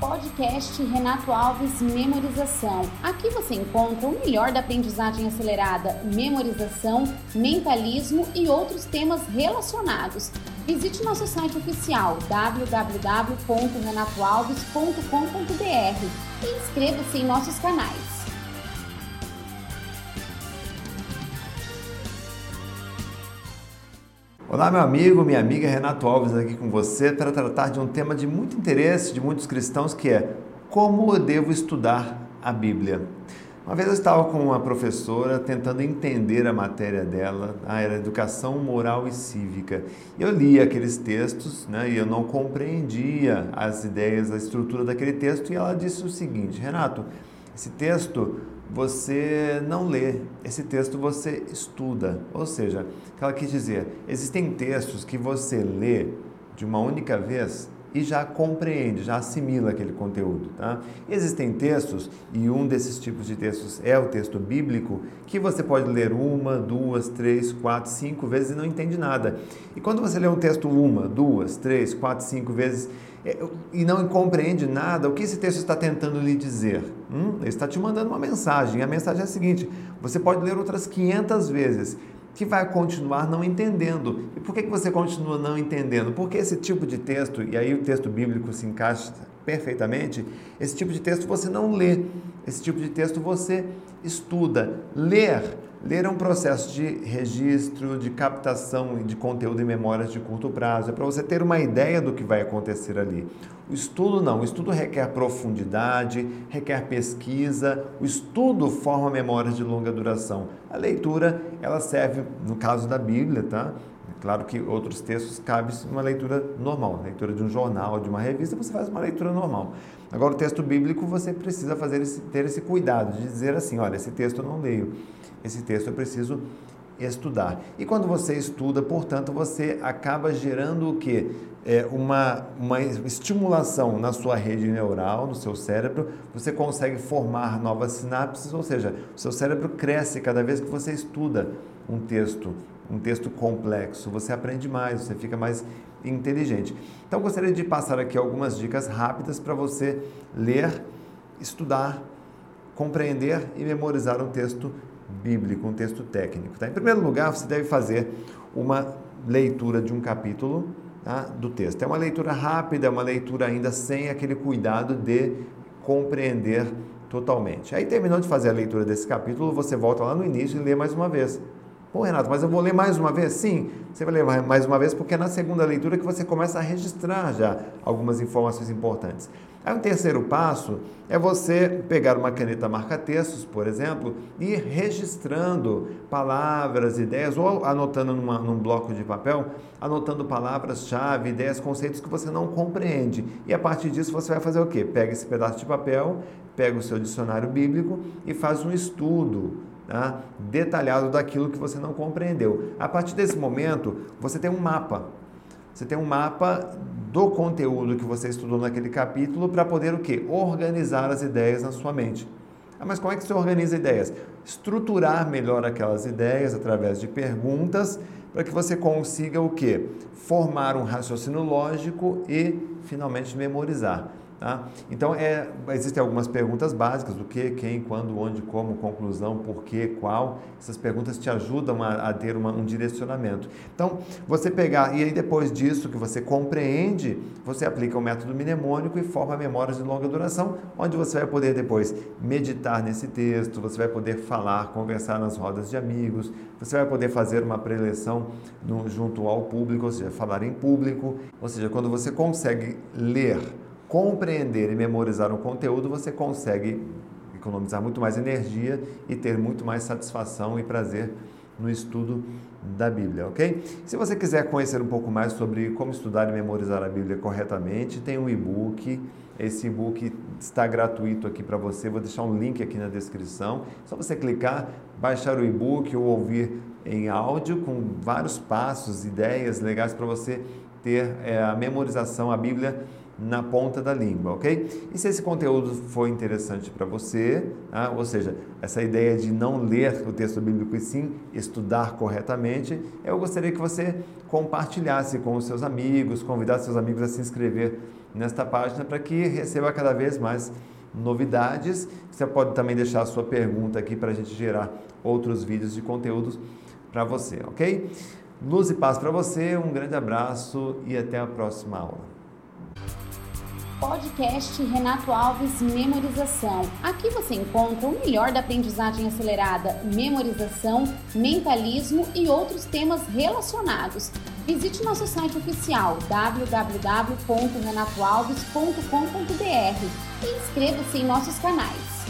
podcast Renato Alves Memorização. Aqui você encontra o melhor da aprendizagem acelerada, memorização, mentalismo e outros temas relacionados. Visite nosso site oficial www.renatoalves.com.br e inscreva-se em nossos canais. Olá, meu amigo, minha amiga Renato Alves aqui com você para tratar de um tema de muito interesse de muitos cristãos que é como eu devo estudar a Bíblia. Uma vez eu estava com uma professora tentando entender a matéria dela, era educação moral e cívica. Eu li aqueles textos né, e eu não compreendia as ideias, a estrutura daquele texto, e ela disse o seguinte: Renato, esse texto você não lê, esse texto você estuda. Ou seja, o que ela quis dizer, existem textos que você lê de uma única vez e já compreende, já assimila aquele conteúdo. Tá? Existem textos, e um desses tipos de textos é o texto bíblico, que você pode ler uma, duas, três, quatro, cinco vezes e não entende nada. E quando você lê um texto uma, duas, três, quatro, cinco vezes e não compreende nada, o que esse texto está tentando lhe dizer? Hum? Ele está te mandando uma mensagem. A mensagem é a seguinte: você pode ler outras 500 vezes que vai continuar não entendendo. E por que, que você continua não entendendo? Porque esse tipo de texto, e aí o texto bíblico se encaixa perfeitamente, esse tipo de texto você não lê, esse tipo de texto você estuda. Ler Ler é um processo de registro, de captação de conteúdo em memórias de curto prazo. É para você ter uma ideia do que vai acontecer ali. O estudo não. O estudo requer profundidade, requer pesquisa. O estudo forma memórias de longa duração. A leitura, ela serve, no caso da Bíblia, tá? Claro que outros textos cabe uma leitura normal, leitura de um jornal, de uma revista, você faz uma leitura normal. Agora, o texto bíblico, você precisa fazer esse, ter esse cuidado de dizer assim: olha, esse texto eu não leio esse texto eu preciso estudar. E quando você estuda, portanto, você acaba gerando o quê? É uma, uma estimulação na sua rede neural, no seu cérebro, você consegue formar novas sinapses, ou seja, o seu cérebro cresce cada vez que você estuda um texto, um texto complexo, você aprende mais, você fica mais inteligente. Então, gostaria de passar aqui algumas dicas rápidas para você ler, estudar, compreender e memorizar um texto bíblico, um texto técnico. Tá? Em primeiro lugar, você deve fazer uma leitura de um capítulo tá? do texto. É uma leitura rápida, é uma leitura ainda sem aquele cuidado de compreender totalmente. Aí, terminou de fazer a leitura desse capítulo, você volta lá no início e lê mais uma vez. Pô, Renato, mas eu vou ler mais uma vez? Sim, você vai ler mais uma vez porque é na segunda leitura que você começa a registrar já algumas informações importantes. Aí um terceiro passo é você pegar uma caneta marca-textos, por exemplo, e ir registrando palavras, ideias, ou anotando numa, num bloco de papel, anotando palavras-chave, ideias, conceitos que você não compreende. E a partir disso você vai fazer o quê? Pega esse pedaço de papel, pega o seu dicionário bíblico e faz um estudo tá? detalhado daquilo que você não compreendeu. A partir desse momento, você tem um mapa. Você tem um mapa do conteúdo que você estudou naquele capítulo para poder o quê? Organizar as ideias na sua mente. Ah, mas como é que você organiza ideias? Estruturar melhor aquelas ideias através de perguntas para que você consiga o quê? Formar um raciocínio lógico e finalmente memorizar. Tá? Então, é, existem algumas perguntas básicas do que, quem, quando, onde, como, conclusão, por quê, qual. Essas perguntas te ajudam a, a ter uma, um direcionamento. Então, você pegar, e aí depois disso que você compreende, você aplica o método mnemônico e forma memórias de longa duração, onde você vai poder depois meditar nesse texto, você vai poder falar, conversar nas rodas de amigos, você vai poder fazer uma preleção junto ao público, ou seja, falar em público. Ou seja, quando você consegue ler compreender e memorizar um conteúdo, você consegue economizar muito mais energia e ter muito mais satisfação e prazer no estudo da Bíblia, ok? Se você quiser conhecer um pouco mais sobre como estudar e memorizar a Bíblia corretamente, tem um e-book. Esse e-book está gratuito aqui para você. Vou deixar um link aqui na descrição. Só você clicar, baixar o e-book ou ouvir em áudio com vários passos, ideias legais para você ter é, a memorização, a Bíblia na ponta da língua, ok? E se esse conteúdo for interessante para você, tá? ou seja, essa ideia de não ler o texto bíblico e sim estudar corretamente, eu gostaria que você compartilhasse com os seus amigos, convidasse seus amigos a se inscrever nesta página para que receba cada vez mais novidades. Você pode também deixar a sua pergunta aqui para a gente gerar outros vídeos de conteúdos para você, ok? Luz e paz para você, um grande abraço e até a próxima aula. Podcast Renato Alves Memorização. Aqui você encontra o melhor da aprendizagem acelerada, memorização, mentalismo e outros temas relacionados. Visite nosso site oficial www.renatoalves.com.br e inscreva-se em nossos canais.